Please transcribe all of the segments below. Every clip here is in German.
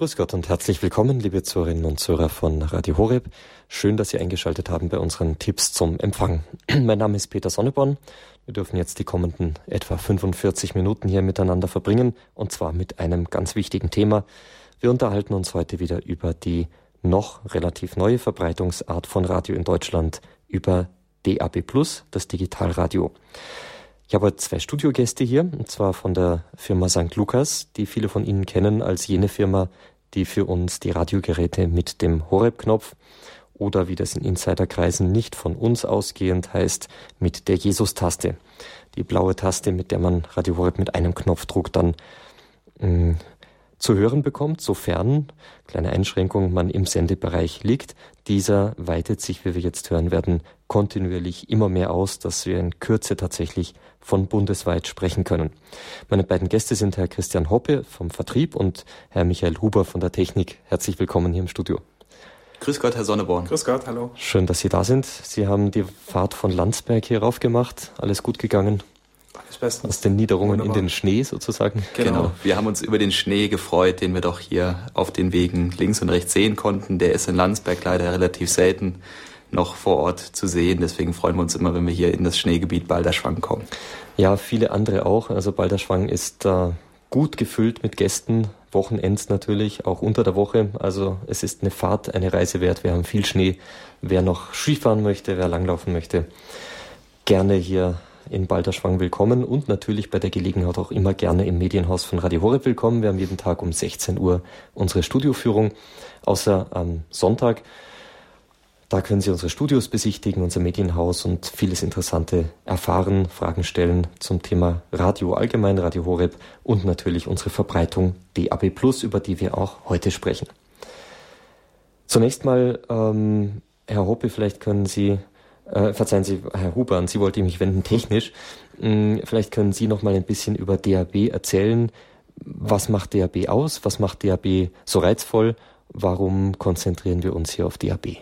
Grüß Gott und herzlich willkommen, liebe Zuhörerinnen und Zuhörer von Radio Horeb. Schön, dass Sie eingeschaltet haben bei unseren Tipps zum Empfang. mein Name ist Peter Sonneborn. Wir dürfen jetzt die kommenden etwa 45 Minuten hier miteinander verbringen und zwar mit einem ganz wichtigen Thema. Wir unterhalten uns heute wieder über die noch relativ neue Verbreitungsart von Radio in Deutschland über DAB Plus, das Digitalradio. Ich habe zwei Studiogäste hier, und zwar von der Firma St. Lukas, die viele von Ihnen kennen als jene Firma, die für uns die Radiogeräte mit dem Horeb-Knopf oder wie das in Insiderkreisen nicht von uns ausgehend heißt, mit der Jesus-Taste. Die blaue Taste, mit der man Radio Horeb mit einem Knopfdruck dann mh, mm, zu hören bekommt, sofern, kleine Einschränkung, man im Sendebereich liegt. Dieser weitet sich, wie wir jetzt hören werden, kontinuierlich immer mehr aus, dass wir in Kürze tatsächlich von bundesweit sprechen können. Meine beiden Gäste sind Herr Christian Hoppe vom Vertrieb und Herr Michael Huber von der Technik. Herzlich willkommen hier im Studio. Grüß Gott, Herr Sonneborn. Grüß Gott, hallo. Schön, dass Sie da sind. Sie haben die Fahrt von Landsberg hier rauf gemacht. Alles gut gegangen? Alles bestens. Aus den Niederungen Wunderbar. in den Schnee sozusagen. Genau. genau. Wir haben uns über den Schnee gefreut, den wir doch hier auf den Wegen links und rechts sehen konnten. Der ist in Landsberg leider relativ selten noch vor Ort zu sehen. Deswegen freuen wir uns immer, wenn wir hier in das Schneegebiet Balderschwang kommen. Ja, viele andere auch. Also Balderschwang ist äh, gut gefüllt mit Gästen, Wochenends natürlich, auch unter der Woche. Also es ist eine Fahrt, eine Reise wert. Wir haben viel Schnee. Wer noch Skifahren möchte, wer langlaufen möchte, gerne hier in Balderschwang willkommen und natürlich bei der Gelegenheit auch immer gerne im Medienhaus von Radio Horeb willkommen. Wir haben jeden Tag um 16 Uhr unsere Studioführung, außer am Sonntag. Da können Sie unsere Studios besichtigen, unser Medienhaus und vieles Interessante erfahren, Fragen stellen zum Thema Radio allgemein, Radio Horeb und natürlich unsere Verbreitung DAB Plus, über die wir auch heute sprechen. Zunächst mal, ähm, Herr Hoppe, vielleicht können Sie, äh, verzeihen Sie, Herr Huber, an Sie wollte ich mich wenden, technisch. Ähm, vielleicht können Sie noch mal ein bisschen über DAB erzählen. Was macht DAB aus? Was macht DAB so reizvoll? Warum konzentrieren wir uns hier auf DAB?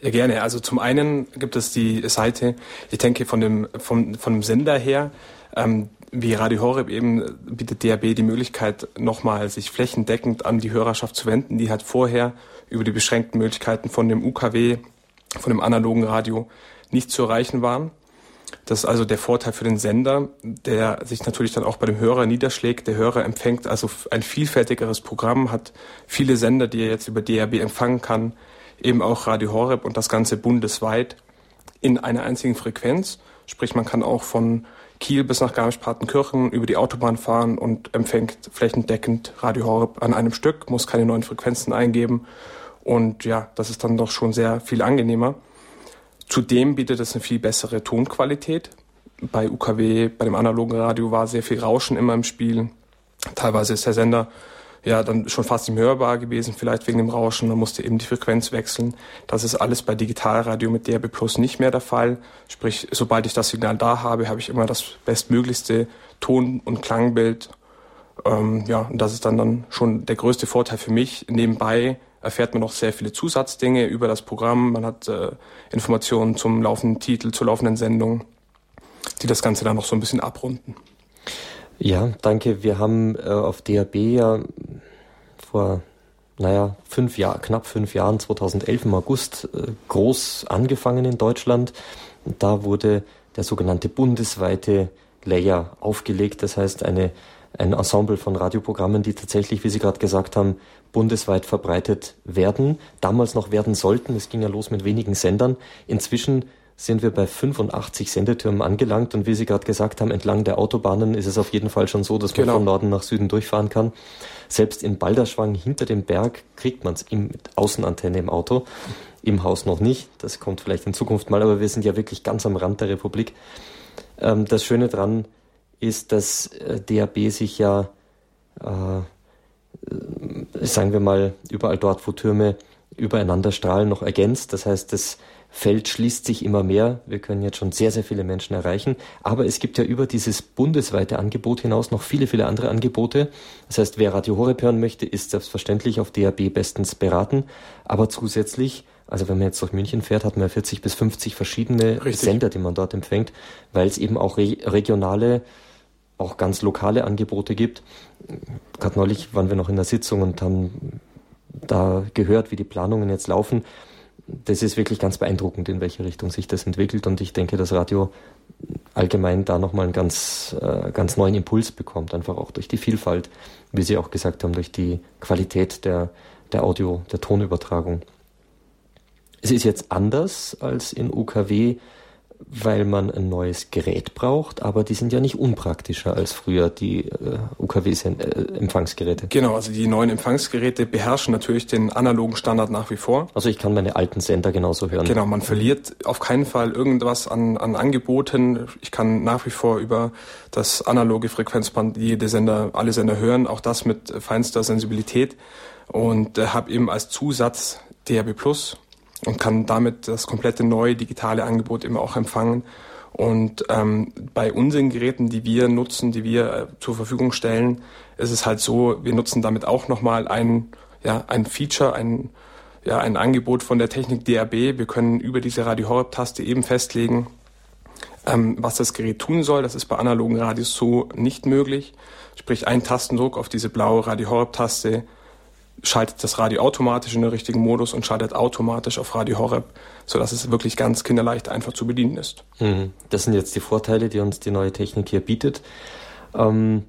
Ja, gerne. Also zum einen gibt es die Seite, ich denke von dem, vom, von dem Sender her, ähm, wie Radio Horeb eben bietet DAB die Möglichkeit, nochmal sich flächendeckend an die Hörerschaft zu wenden, die halt vorher über die beschränkten Möglichkeiten von dem UKW, von dem analogen Radio nicht zu erreichen waren. Das ist also der Vorteil für den Sender, der sich natürlich dann auch bei dem Hörer niederschlägt. Der Hörer empfängt also ein vielfältigeres Programm, hat viele Sender, die er jetzt über DAB empfangen kann, eben auch Radio Horeb und das Ganze bundesweit in einer einzigen Frequenz. Sprich, man kann auch von Kiel bis nach Garmisch-Partenkirchen über die Autobahn fahren und empfängt flächendeckend Radio Horeb an einem Stück, muss keine neuen Frequenzen eingeben. Und ja, das ist dann doch schon sehr viel angenehmer. Zudem bietet es eine viel bessere Tonqualität. Bei UKW, bei dem analogen Radio war sehr viel Rauschen immer im Spiel. Teilweise ist der Sender ja dann schon fast nicht hörbar gewesen, vielleicht wegen dem Rauschen. Man musste eben die Frequenz wechseln. Das ist alles bei Digitalradio mit DRB Plus nicht mehr der Fall. Sprich, sobald ich das Signal da habe, habe ich immer das bestmöglichste Ton- und Klangbild. Ähm, ja, und das ist dann, dann schon der größte Vorteil für mich. Nebenbei erfährt man noch sehr viele Zusatzdinge über das Programm. Man hat äh, Informationen zum laufenden Titel, zur laufenden Sendung, die das Ganze dann noch so ein bisschen abrunden. Ja, danke. Wir haben äh, auf DAB ja vor, naja, fünf Jahren, knapp fünf Jahren, 2011 im August, äh, groß angefangen in Deutschland. Da wurde der sogenannte bundesweite Layer aufgelegt. Das heißt, eine, ein Ensemble von Radioprogrammen, die tatsächlich, wie Sie gerade gesagt haben, bundesweit verbreitet werden. Damals noch werden sollten. Es ging ja los mit wenigen Sendern. Inzwischen sind wir bei 85 Sendetürmen angelangt und wie Sie gerade gesagt haben, entlang der Autobahnen ist es auf jeden Fall schon so, dass man genau. von Norden nach Süden durchfahren kann. Selbst in Balderschwang hinter dem Berg kriegt man es mit Außenantenne im Auto, im Haus noch nicht. Das kommt vielleicht in Zukunft mal, aber wir sind ja wirklich ganz am Rand der Republik. Ähm, das Schöne dran ist, dass äh, DAB sich ja, äh, sagen wir mal, überall dort, wo Türme übereinander strahlen, noch ergänzt. Das heißt, das Feld schließt sich immer mehr. Wir können jetzt schon sehr, sehr viele Menschen erreichen. Aber es gibt ja über dieses bundesweite Angebot hinaus noch viele, viele andere Angebote. Das heißt, wer Radio Horeb hören möchte, ist selbstverständlich auf DAB bestens beraten. Aber zusätzlich, also wenn man jetzt durch München fährt, hat man 40 bis 50 verschiedene Richtig. Sender, die man dort empfängt, weil es eben auch re regionale auch ganz lokale Angebote gibt. Gerade neulich waren wir noch in der Sitzung und haben da gehört, wie die Planungen jetzt laufen. Das ist wirklich ganz beeindruckend, in welche Richtung sich das entwickelt. Und ich denke, das Radio allgemein da nochmal einen ganz, äh, ganz neuen Impuls bekommt, einfach auch durch die Vielfalt, wie Sie auch gesagt haben, durch die Qualität der, der Audio, der Tonübertragung. Es ist jetzt anders als in UKW weil man ein neues Gerät braucht, aber die sind ja nicht unpraktischer als früher die äh, UKW-Empfangsgeräte. Genau, also die neuen Empfangsgeräte beherrschen natürlich den analogen Standard nach wie vor. Also ich kann meine alten Sender genauso hören. Genau, man verliert auf keinen Fall irgendwas an, an Angeboten. Ich kann nach wie vor über das analoge Frequenzband jede Sender, alle Sender hören, auch das mit feinster Sensibilität und äh, habe eben als Zusatz DAB Plus und kann damit das komplette neue digitale Angebot immer auch empfangen. Und ähm, bei unseren Geräten, die wir nutzen, die wir äh, zur Verfügung stellen, ist es halt so, wir nutzen damit auch nochmal ein, ja, ein Feature, ein, ja, ein Angebot von der Technik DAB. Wir können über diese Radio Horeb-Taste eben festlegen, ähm, was das Gerät tun soll. Das ist bei analogen Radios so nicht möglich. Sprich, ein Tastendruck auf diese blaue Radio Horeb-Taste schaltet das Radio automatisch in den richtigen Modus und schaltet automatisch auf Radio Horeb, sodass es wirklich ganz kinderleicht einfach zu bedienen ist. Mhm. Das sind jetzt die Vorteile, die uns die neue Technik hier bietet. Ähm,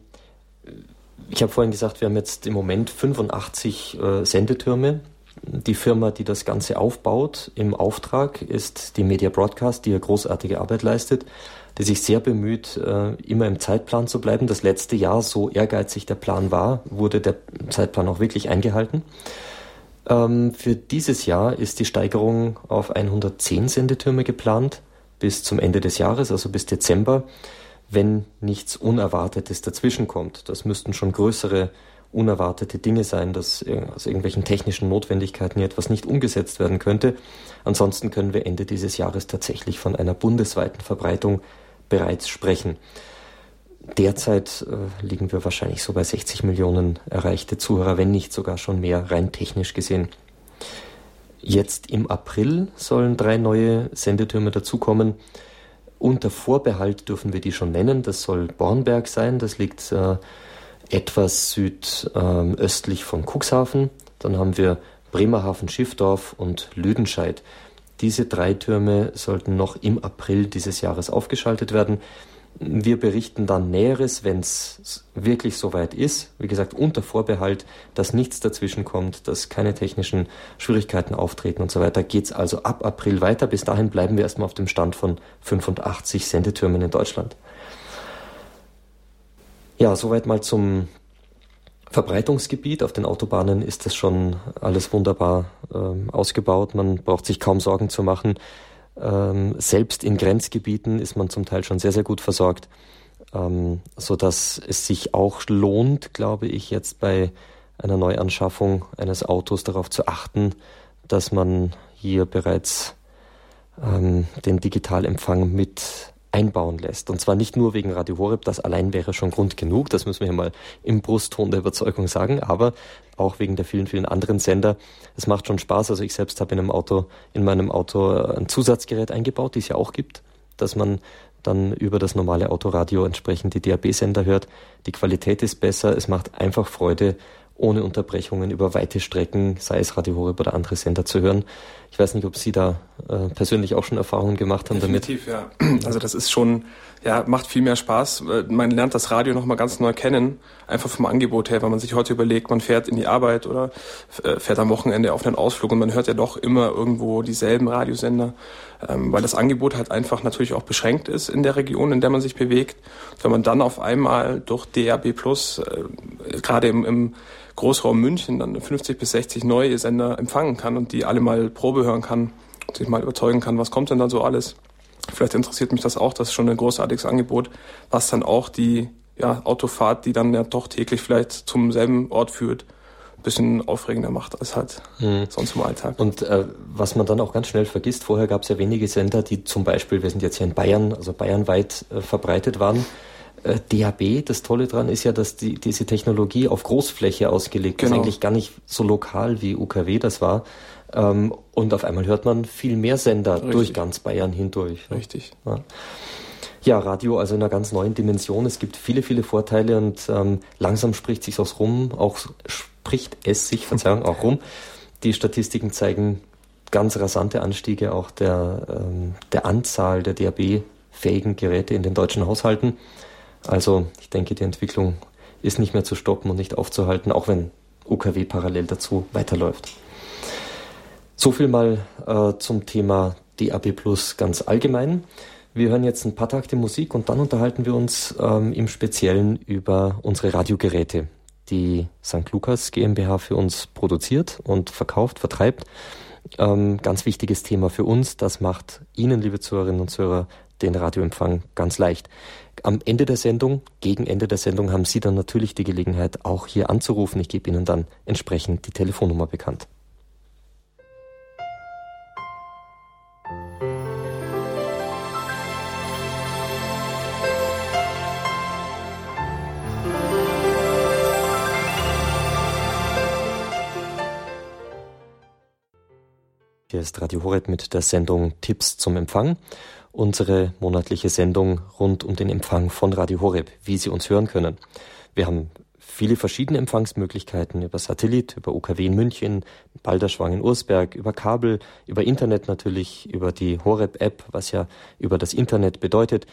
ich habe vorhin gesagt, wir haben jetzt im Moment 85 äh, Sendetürme. Die Firma, die das Ganze aufbaut im Auftrag, ist die Media Broadcast, die ja großartige Arbeit leistet die sich sehr bemüht, äh, immer im Zeitplan zu bleiben. Das letzte Jahr, so ehrgeizig der Plan war, wurde der Zeitplan auch wirklich eingehalten. Ähm, für dieses Jahr ist die Steigerung auf 110 Sendetürme geplant bis zum Ende des Jahres, also bis Dezember, wenn nichts Unerwartetes dazwischenkommt. Das müssten schon größere unerwartete Dinge sein, dass aus irgendwelchen technischen Notwendigkeiten hier etwas nicht umgesetzt werden könnte. Ansonsten können wir Ende dieses Jahres tatsächlich von einer bundesweiten Verbreitung bereits sprechen. Derzeit äh, liegen wir wahrscheinlich so bei 60 Millionen erreichte Zuhörer, wenn nicht sogar schon mehr, rein technisch gesehen. Jetzt im April sollen drei neue Sendetürme dazukommen. Unter Vorbehalt dürfen wir die schon nennen. Das soll Bornberg sein. Das liegt äh, etwas südöstlich ähm, von Cuxhaven. Dann haben wir Bremerhaven, Schiffdorf und Lüdenscheid. Diese drei Türme sollten noch im April dieses Jahres aufgeschaltet werden. Wir berichten dann Näheres, wenn es wirklich soweit ist. Wie gesagt, unter Vorbehalt, dass nichts dazwischen kommt, dass keine technischen Schwierigkeiten auftreten und so weiter, geht es also ab April weiter. Bis dahin bleiben wir erstmal auf dem Stand von 85 Sendetürmen in Deutschland. Ja, soweit mal zum Verbreitungsgebiet. Auf den Autobahnen ist das schon alles wunderbar ähm, ausgebaut. Man braucht sich kaum Sorgen zu machen. Ähm, selbst in Grenzgebieten ist man zum Teil schon sehr, sehr gut versorgt, ähm, so dass es sich auch lohnt, glaube ich, jetzt bei einer Neuanschaffung eines Autos darauf zu achten, dass man hier bereits ähm, den Digitalempfang mit einbauen lässt. Und zwar nicht nur wegen Radio Horeb, das allein wäre schon Grund genug, das müssen wir hier mal im Brustton der Überzeugung sagen, aber auch wegen der vielen, vielen anderen Sender. Es macht schon Spaß. Also ich selbst habe in einem Auto, in meinem Auto ein Zusatzgerät eingebaut, die es ja auch gibt, dass man dann über das normale Autoradio entsprechend die DAB-Sender hört. Die Qualität ist besser, es macht einfach Freude, ohne Unterbrechungen über weite Strecken, sei es Radio Horeb oder andere Sender zu hören. Ich weiß nicht, ob Sie da äh, persönlich auch schon Erfahrungen gemacht haben Definitiv, damit. Definitiv, ja. Also das ist schon, ja, macht viel mehr Spaß. Man lernt das Radio nochmal ganz neu kennen, einfach vom Angebot her, weil man sich heute überlegt, man fährt in die Arbeit oder äh, fährt am Wochenende auf einen Ausflug und man hört ja doch immer irgendwo dieselben Radiosender, ähm, weil das Angebot halt einfach natürlich auch beschränkt ist in der Region, in der man sich bewegt. Wenn man dann auf einmal durch DAB Plus, äh, gerade im, im Großraum München dann 50 bis 60 neue Sender empfangen kann und die alle mal Probe hören kann und sich mal überzeugen kann, was kommt denn dann so alles. Vielleicht interessiert mich das auch, das ist schon ein großartiges Angebot, was dann auch die ja, Autofahrt, die dann ja doch täglich vielleicht zum selben Ort führt, ein bisschen aufregender macht als halt mhm. sonst im Alltag. Und äh, was man dann auch ganz schnell vergisst, vorher gab es ja wenige Sender, die zum Beispiel, wir sind jetzt hier in Bayern, also bayernweit äh, verbreitet waren. Äh, DAB, das Tolle daran ist ja, dass die, diese Technologie auf Großfläche ausgelegt genau. ist, eigentlich gar nicht so lokal wie UKW das war. Ähm, und auf einmal hört man viel mehr Sender Richtig. durch ganz Bayern hindurch. Ne? Richtig. Ja. ja. Radio also in einer ganz neuen Dimension. Es gibt viele, viele Vorteile und ähm, langsam spricht sich aus rum. Auch spricht es sich, Verzeihung, auch rum. Die Statistiken zeigen ganz rasante Anstiege auch der, ähm, der Anzahl der DAB-fähigen Geräte in den deutschen Haushalten. Also ich denke, die Entwicklung ist nicht mehr zu stoppen und nicht aufzuhalten, auch wenn UKW parallel dazu weiterläuft. So viel mal äh, zum Thema DAB Plus ganz allgemein. Wir hören jetzt ein paar Takte Musik und dann unterhalten wir uns ähm, im Speziellen über unsere Radiogeräte, die St. Lukas GmbH für uns produziert und verkauft, vertreibt. Ähm, ganz wichtiges Thema für uns. Das macht Ihnen, liebe Zuhörerinnen und Zuhörer, den Radioempfang ganz leicht. Am Ende der Sendung, gegen Ende der Sendung, haben Sie dann natürlich die Gelegenheit, auch hier anzurufen. Ich gebe Ihnen dann entsprechend die Telefonnummer bekannt. Hier ist Radio Horeb mit der Sendung Tipps zum Empfang. Unsere monatliche Sendung rund um den Empfang von Radio Horeb, wie Sie uns hören können. Wir haben viele verschiedene Empfangsmöglichkeiten über Satellit, über UKW in München, Balderschwang in Ursberg, über Kabel, über Internet natürlich, über die Horeb-App, was ja über das Internet bedeutet,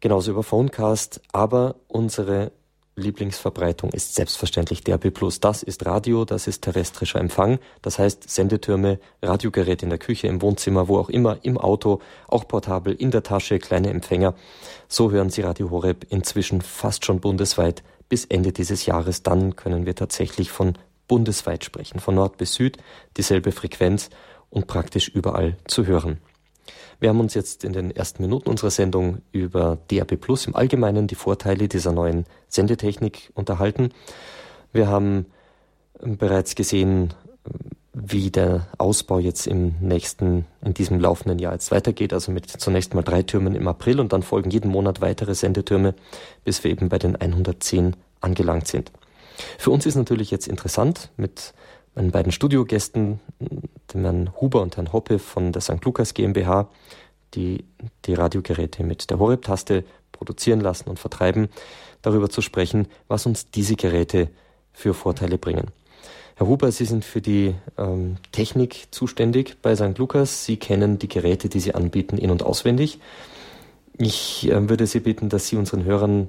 genauso über Phonecast, aber unsere Lieblingsverbreitung ist selbstverständlich DAB+. Das ist Radio, das ist terrestrischer Empfang. Das heißt Sendetürme, Radiogeräte in der Küche, im Wohnzimmer, wo auch immer, im Auto, auch portabel, in der Tasche, kleine Empfänger. So hören Sie Radio Horeb inzwischen fast schon bundesweit bis Ende dieses Jahres. Dann können wir tatsächlich von bundesweit sprechen, von Nord bis Süd, dieselbe Frequenz und praktisch überall zu hören. Wir haben uns jetzt in den ersten Minuten unserer Sendung über DAB Plus im Allgemeinen die Vorteile dieser neuen Sendetechnik unterhalten. Wir haben bereits gesehen, wie der Ausbau jetzt im nächsten, in diesem laufenden Jahr jetzt weitergeht. Also mit zunächst mal drei Türmen im April und dann folgen jeden Monat weitere Sendetürme, bis wir eben bei den 110 angelangt sind. Für uns ist natürlich jetzt interessant, mit meinen beiden Studiogästen, dem Herrn Huber und Herrn Hoppe von der St. Lukas GmbH, die die Radiogeräte mit der Horeb-Taste produzieren lassen und vertreiben, darüber zu sprechen, was uns diese Geräte für Vorteile bringen. Herr Huber, Sie sind für die ähm, Technik zuständig bei St. Lukas. Sie kennen die Geräte, die Sie anbieten, in- und auswendig. Ich äh, würde Sie bitten, dass Sie unseren Hörern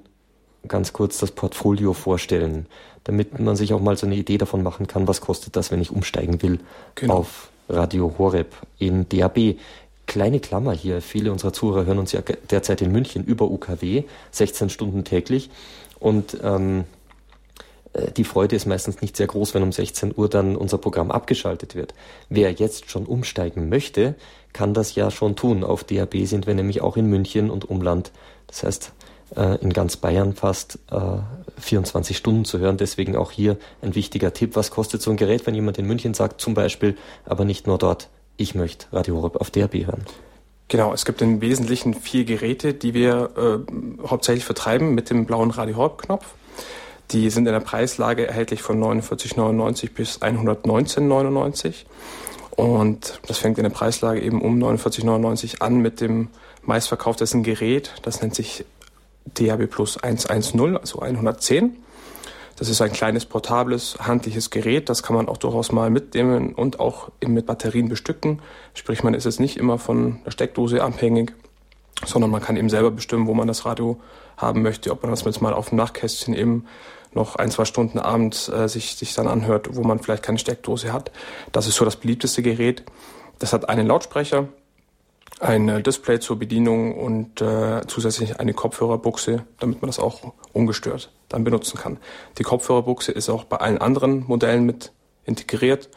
ganz kurz das Portfolio vorstellen damit man sich auch mal so eine Idee davon machen kann, was kostet das, wenn ich umsteigen will genau. auf Radio Horeb in DAB. Kleine Klammer hier, viele unserer Zuhörer hören uns ja derzeit in München über UKW, 16 Stunden täglich. Und ähm, äh, die Freude ist meistens nicht sehr groß, wenn um 16 Uhr dann unser Programm abgeschaltet wird. Wer jetzt schon umsteigen möchte, kann das ja schon tun. Auf DAB sind wir nämlich auch in München und Umland. Das heißt, äh, in ganz Bayern fast äh, 24 Stunden zu hören. Deswegen auch hier ein wichtiger Tipp. Was kostet so ein Gerät, wenn jemand in München sagt, zum Beispiel, aber nicht nur dort, ich möchte Radio Horeb auf DRB hören? Genau, es gibt im Wesentlichen vier Geräte, die wir äh, hauptsächlich vertreiben mit dem blauen Radio Horeb-Knopf. Die sind in der Preislage erhältlich von 49,99 bis 119,99. Und das fängt in der Preislage eben um 49,99 an mit dem meistverkauftesten Gerät. Das nennt sich DAB Plus 110, also 110. Das ist ein kleines, portables, handliches Gerät. Das kann man auch durchaus mal mitnehmen und auch mit Batterien bestücken. Sprich, man ist jetzt nicht immer von der Steckdose abhängig, sondern man kann eben selber bestimmen, wo man das Radio haben möchte. Ob man das jetzt mal auf dem Nachtkästchen eben noch ein, zwei Stunden abends äh, sich, sich dann anhört, wo man vielleicht keine Steckdose hat. Das ist so das beliebteste Gerät. Das hat einen Lautsprecher, ein Display zur Bedienung und äh, zusätzlich eine Kopfhörerbuchse, damit man das auch ungestört dann benutzen kann. Die Kopfhörerbuchse ist auch bei allen anderen Modellen mit integriert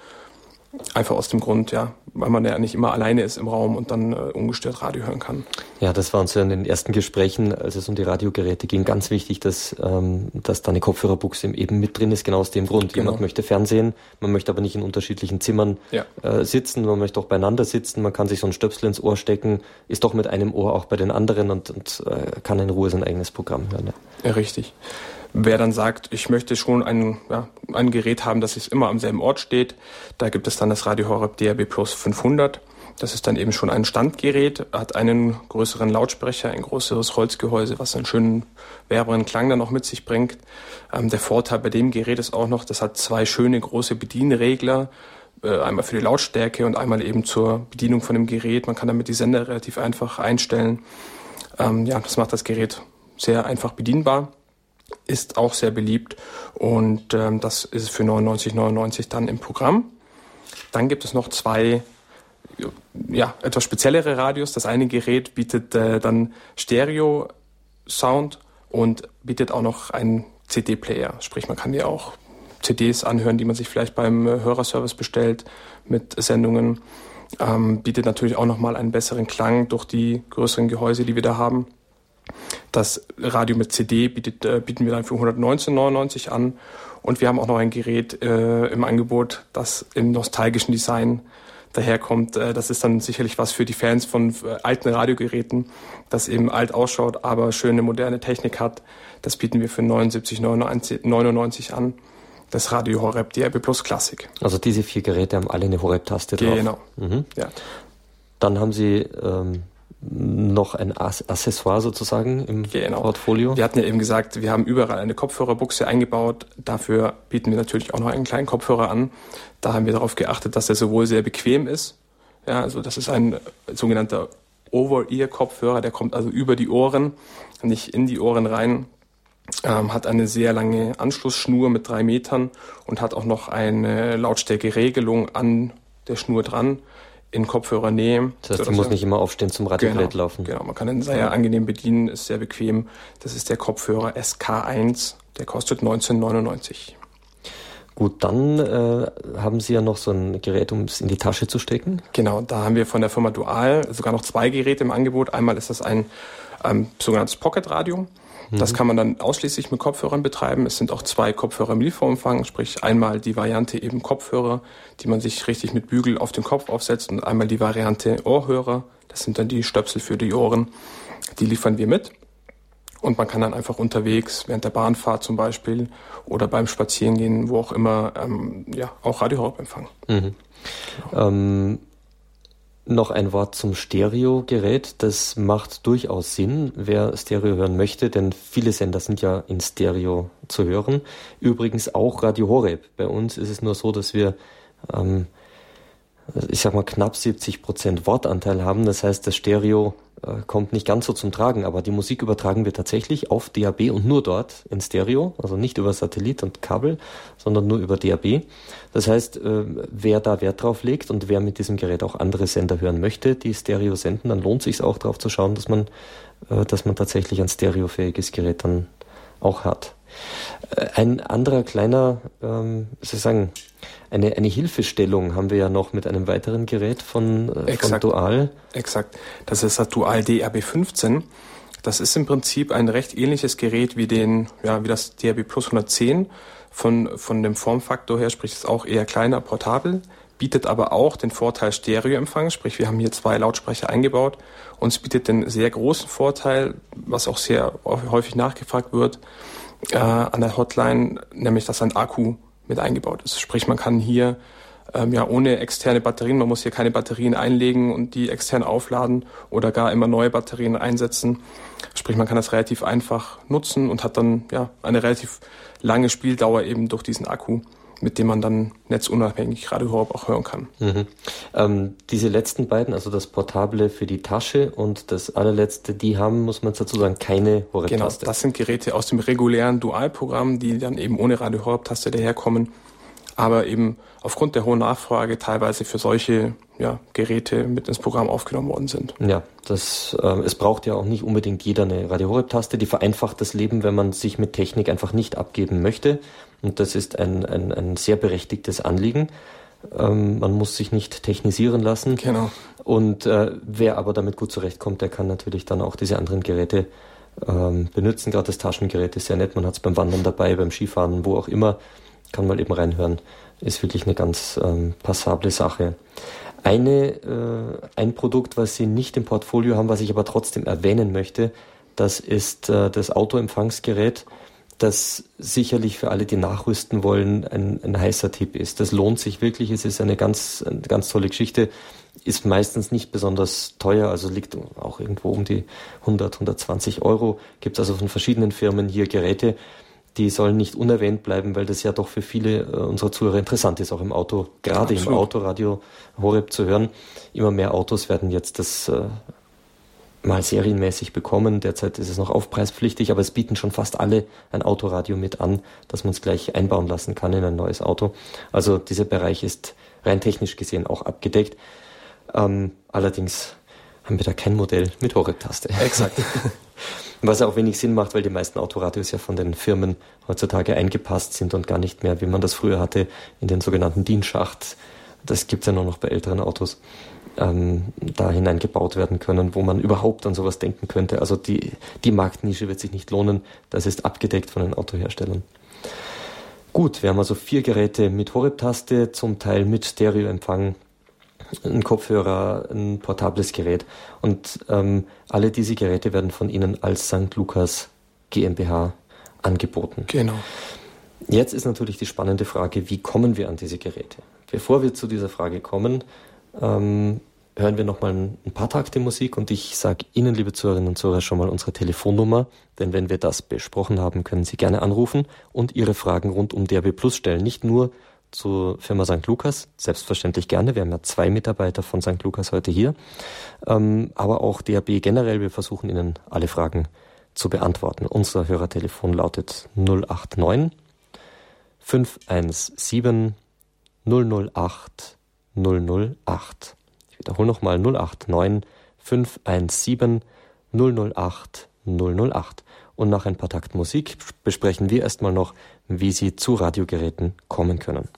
Einfach aus dem Grund, ja, weil man ja nicht immer alleine ist im Raum und dann äh, ungestört Radio hören kann. Ja, das war uns ja in den ersten Gesprächen, als es um die Radiogeräte ging, ganz wichtig, dass, ähm, dass da eine Kopfhörerbuchse eben mit drin ist, genau aus dem Grund. Genau. Jemand möchte Fernsehen, man möchte aber nicht in unterschiedlichen Zimmern ja. äh, sitzen, man möchte auch beieinander sitzen, man kann sich so ein Stöpsel ins Ohr stecken, ist doch mit einem Ohr auch bei den anderen und, und äh, kann in Ruhe sein eigenes Programm hören. Ja, ja richtig. Wer dann sagt, ich möchte schon ein, ja, ein Gerät haben, das immer am selben Ort steht, da gibt es dann das Radio Horeb DRB Plus 500. Das ist dann eben schon ein Standgerät, hat einen größeren Lautsprecher, ein größeres Holzgehäuse, was einen schönen, wärmeren Klang dann auch mit sich bringt. Ähm, der Vorteil bei dem Gerät ist auch noch, das hat zwei schöne große Bedienregler, äh, einmal für die Lautstärke und einmal eben zur Bedienung von dem Gerät. Man kann damit die Sender relativ einfach einstellen. Ähm, ja, das macht das Gerät sehr einfach bedienbar, ist auch sehr beliebt und ähm, das ist für 99,99 dann im Programm. Dann gibt es noch zwei ja, etwas speziellere Radios. Das eine Gerät bietet äh, dann Stereo-Sound und bietet auch noch einen CD-Player. Sprich, man kann ja auch CDs anhören, die man sich vielleicht beim äh, Hörerservice bestellt mit Sendungen. Ähm, bietet natürlich auch nochmal einen besseren Klang durch die größeren Gehäuse, die wir da haben. Das Radio mit CD bietet, äh, bieten wir dann für 119,99 an. Und wir haben auch noch ein Gerät äh, im Angebot, das im nostalgischen Design daherkommt. Äh, das ist dann sicherlich was für die Fans von äh, alten Radiogeräten, das eben alt ausschaut, aber schöne moderne Technik hat. Das bieten wir für 79,99 an. Das Radio Horeb DRB Plus Classic. Also diese vier Geräte haben alle eine Horeb-Taste drauf. Genau. Mhm. Ja. Dann haben Sie ähm, noch ein Accessoire sozusagen im genau. Portfolio. Wir hatten ja eben gesagt, wir haben überall eine Kopfhörerbuchse eingebaut. Dafür bieten wir natürlich auch noch einen kleinen Kopfhörer an. Da haben wir darauf geachtet, dass der sowohl sehr bequem ist. Ja, also das ist ein sogenannter Over-Ear-Kopfhörer, der kommt also über die Ohren, nicht in die Ohren rein. Ähm, hat eine sehr lange Anschlussschnur mit drei Metern und hat auch noch eine Lautstärkeregelung an der Schnur dran in Kopfhörernähe. Das heißt, du musst nicht immer aufstehen zum Radiogerät genau, laufen. Genau, man kann ihn sehr angenehm bedienen, ist sehr bequem. Das ist der Kopfhörer SK1, der kostet 1999. Gut, dann äh, haben Sie ja noch so ein Gerät, um es in die Tasche zu stecken. Genau, da haben wir von der Firma Dual sogar noch zwei Geräte im Angebot. Einmal ist das ein ähm, sogenanntes Pocket Radio. Das mhm. kann man dann ausschließlich mit Kopfhörern betreiben. Es sind auch zwei Kopfhörer im Lieferumfang, sprich einmal die Variante eben Kopfhörer, die man sich richtig mit Bügel auf den Kopf aufsetzt und einmal die Variante Ohrhörer. Das sind dann die Stöpsel für die Ohren. Die liefern wir mit. Und man kann dann einfach unterwegs, während der Bahnfahrt zum Beispiel oder beim Spazierengehen, wo auch immer, ähm, ja, auch Radio Horeb empfangen. Mhm. Genau. Ähm noch ein Wort zum Stereogerät. Das macht durchaus Sinn, wer Stereo hören möchte, denn viele Sender sind ja in Stereo zu hören. Übrigens auch Radio Horeb. Bei uns ist es nur so, dass wir ähm, ich sag mal, knapp 70 Prozent Wortanteil haben. Das heißt, das Stereo äh, kommt nicht ganz so zum Tragen, aber die Musik übertragen wir tatsächlich auf DAB und nur dort in Stereo, also nicht über Satellit und Kabel, sondern nur über DAB. Das heißt, äh, wer da Wert drauf legt und wer mit diesem Gerät auch andere Sender hören möchte, die Stereo senden, dann lohnt sich auch darauf zu schauen, dass man, äh, dass man tatsächlich ein stereofähiges Gerät dann auch hat. Äh, ein anderer kleiner, ähm, sozusagen, eine, eine Hilfestellung haben wir ja noch mit einem weiteren Gerät von, äh, von Dual. Exakt. Das ist das Dual DRB15. Das ist im Prinzip ein recht ähnliches Gerät wie den, ja, wie das DRB Plus 110 von, von dem Formfaktor her, sprich ist auch eher kleiner, portabel, bietet aber auch den Vorteil Stereoempfang, sprich wir haben hier zwei Lautsprecher eingebaut und es bietet den sehr großen Vorteil, was auch sehr häufig nachgefragt wird, äh, an der Hotline, nämlich dass ein Akku mit eingebaut ist. Sprich, man kann hier ähm, ja ohne externe Batterien, man muss hier keine Batterien einlegen und die extern aufladen oder gar immer neue Batterien einsetzen. Sprich, man kann das relativ einfach nutzen und hat dann ja eine relativ lange Spieldauer eben durch diesen Akku mit dem man dann netzunabhängig Radio Horeb auch hören kann. Mhm. Ähm, diese letzten beiden, also das Portable für die Tasche und das allerletzte, die haben, muss man dazu sagen, keine Horeb-Taste. Genau, das sind Geräte aus dem regulären Dualprogramm, die dann eben ohne Radio Horeb-Taste daherkommen, aber eben aufgrund der hohen Nachfrage teilweise für solche ja, Geräte mit ins Programm aufgenommen worden sind. Ja, das, äh, es braucht ja auch nicht unbedingt jeder eine Radio Horeb-Taste, die vereinfacht das Leben, wenn man sich mit Technik einfach nicht abgeben möchte. Und das ist ein, ein, ein sehr berechtigtes Anliegen. Ähm, man muss sich nicht technisieren lassen. Genau. Und äh, wer aber damit gut zurechtkommt, der kann natürlich dann auch diese anderen Geräte ähm, benutzen. Gerade das Taschengerät ist sehr nett. Man hat es beim Wandern dabei, beim Skifahren, wo auch immer. Kann man eben reinhören. Ist wirklich eine ganz ähm, passable Sache. Eine, äh, ein Produkt, was Sie nicht im Portfolio haben, was ich aber trotzdem erwähnen möchte, das ist äh, das Autoempfangsgerät das sicherlich für alle, die nachrüsten wollen, ein, ein heißer Tipp ist. Das lohnt sich wirklich. Es ist eine ganz, eine ganz tolle Geschichte. ist meistens nicht besonders teuer, also liegt auch irgendwo um die 100, 120 Euro. Gibt also von verschiedenen Firmen hier Geräte, die sollen nicht unerwähnt bleiben, weil das ja doch für viele äh, unserer Zuhörer interessant ist, auch im Auto, gerade Absolut. im Autoradio Horeb zu hören. Immer mehr Autos werden jetzt das äh, mal serienmäßig bekommen. Derzeit ist es noch aufpreispflichtig, aber es bieten schon fast alle ein Autoradio mit an, dass man es gleich einbauen lassen kann in ein neues Auto. Also dieser Bereich ist rein technisch gesehen auch abgedeckt. Ähm, allerdings haben wir da kein Modell mit Horeb-Taste. Exakt. Was auch wenig Sinn macht, weil die meisten Autoradios ja von den Firmen heutzutage eingepasst sind und gar nicht mehr, wie man das früher hatte, in den sogenannten DIN-Schacht. Das gibt's ja nur noch bei älteren Autos ähm, da hineingebaut werden können, wo man überhaupt an sowas denken könnte. Also die, die Marktnische wird sich nicht lohnen. Das ist abgedeckt von den Autoherstellern. Gut, wir haben also vier Geräte mit Horeb-Taste, zum Teil mit Stereoempfang, ein Kopfhörer, ein portables Gerät. Und ähm, alle diese Geräte werden von Ihnen als St. Lukas GmbH angeboten. Genau. Jetzt ist natürlich die spannende Frage, wie kommen wir an diese Geräte? Bevor wir zu dieser Frage kommen, ähm, hören wir nochmal ein paar Takte Musik und ich sage Ihnen, liebe Zuhörerinnen und Zuhörer, schon mal unsere Telefonnummer, denn wenn wir das besprochen haben, können Sie gerne anrufen und Ihre Fragen rund um DRB Plus stellen. Nicht nur zur Firma St. Lukas, selbstverständlich gerne. Wir haben ja zwei Mitarbeiter von St. Lukas heute hier, ähm, aber auch DRB generell. Wir versuchen Ihnen alle Fragen zu beantworten. Unser Hörertelefon lautet 089 517 008 008. Ich wiederhole nochmal 089 517 008 008. Und nach ein paar Takt Musik besprechen wir erstmal noch, wie Sie zu Radiogeräten kommen können.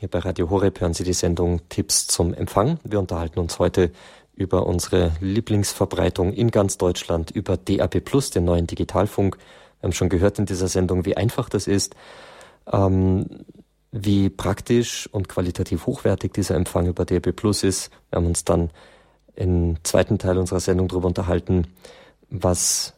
Hier bei Radio Horeb hören Sie die Sendung Tipps zum Empfang. Wir unterhalten uns heute über unsere Lieblingsverbreitung in ganz Deutschland, über DAB Plus, den neuen Digitalfunk. Wir haben schon gehört in dieser Sendung, wie einfach das ist, ähm, wie praktisch und qualitativ hochwertig dieser Empfang über DAB Plus ist. Wir haben uns dann im zweiten Teil unserer Sendung darüber unterhalten, was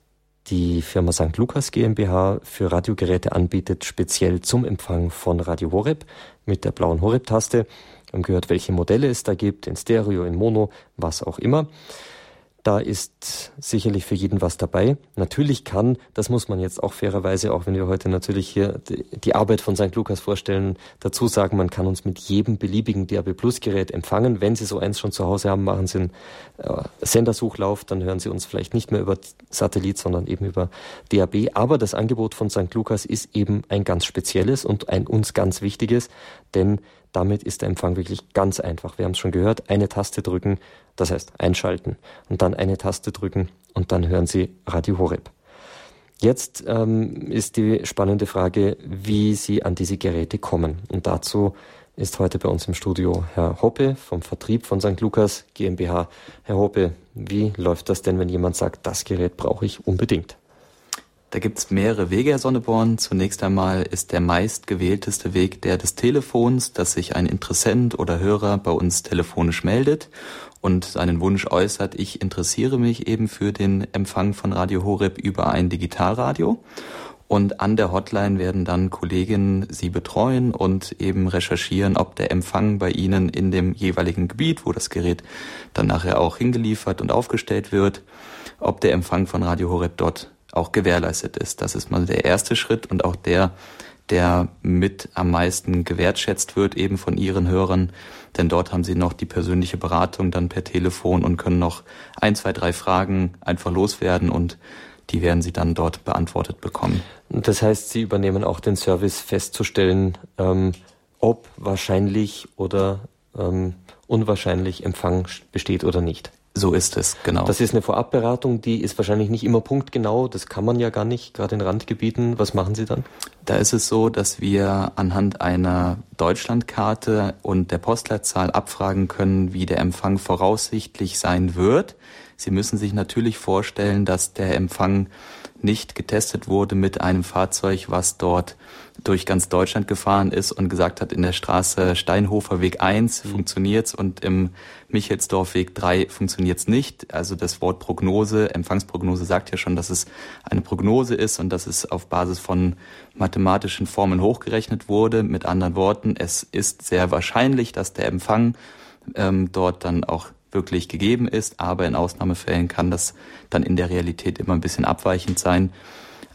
die Firma St. Lukas GmbH für Radiogeräte anbietet, speziell zum Empfang von Radio Horeb mit der blauen Horeb-Taste. Wir haben gehört, welche Modelle es da gibt, in Stereo, in Mono, was auch immer. Da ist sicherlich für jeden was dabei. Natürlich kann, das muss man jetzt auch fairerweise, auch wenn wir heute natürlich hier die Arbeit von St. Lukas vorstellen, dazu sagen, man kann uns mit jedem beliebigen DAB Plus Gerät empfangen. Wenn Sie so eins schon zu Hause haben, machen Sie einen äh, Sendersuchlauf, dann hören Sie uns vielleicht nicht mehr über Satellit, sondern eben über DAB. Aber das Angebot von St. Lukas ist eben ein ganz spezielles und ein uns ganz wichtiges, denn damit ist der Empfang wirklich ganz einfach. Wir haben es schon gehört, eine Taste drücken, das heißt einschalten und dann eine Taste drücken und dann hören Sie Radio Horeb. Jetzt ähm, ist die spannende Frage, wie Sie an diese Geräte kommen. Und dazu ist heute bei uns im Studio Herr Hoppe vom Vertrieb von St. Lukas GmbH. Herr Hoppe, wie läuft das denn, wenn jemand sagt, das Gerät brauche ich unbedingt? Da gibt es mehrere Wege, Herr Sonneborn. Zunächst einmal ist der meistgewählteste Weg der des Telefons, dass sich ein Interessent oder Hörer bei uns telefonisch meldet und seinen Wunsch äußert, ich interessiere mich eben für den Empfang von Radio Horeb über ein Digitalradio. Und an der Hotline werden dann Kolleginnen Sie betreuen und eben recherchieren, ob der Empfang bei Ihnen in dem jeweiligen Gebiet, wo das Gerät dann nachher auch hingeliefert und aufgestellt wird, ob der Empfang von Radio Horeb dort auch gewährleistet ist. Das ist mal der erste Schritt und auch der, der mit am meisten gewertschätzt wird, eben von Ihren Hörern. Denn dort haben Sie noch die persönliche Beratung dann per Telefon und können noch ein, zwei, drei Fragen einfach loswerden und die werden Sie dann dort beantwortet bekommen. Das heißt, Sie übernehmen auch den Service festzustellen, ähm, ob wahrscheinlich oder ähm, unwahrscheinlich Empfang besteht oder nicht. So ist es, genau. Das ist eine Vorabberatung, die ist wahrscheinlich nicht immer punktgenau, das kann man ja gar nicht, gerade in Randgebieten. Was machen Sie dann? Da ist es so, dass wir anhand einer Deutschlandkarte und der Postleitzahl abfragen können, wie der Empfang voraussichtlich sein wird. Sie müssen sich natürlich vorstellen, dass der Empfang nicht getestet wurde mit einem Fahrzeug, was dort durch ganz Deutschland gefahren ist und gesagt hat, in der Straße Steinhofer Weg 1 mhm. funktioniert's und im Michelsdorf Weg 3 funktioniert's nicht. Also das Wort Prognose, Empfangsprognose sagt ja schon, dass es eine Prognose ist und dass es auf Basis von mathematischen Formeln hochgerechnet wurde. Mit anderen Worten, es ist sehr wahrscheinlich, dass der Empfang ähm, dort dann auch wirklich gegeben ist, aber in Ausnahmefällen kann das dann in der Realität immer ein bisschen abweichend sein.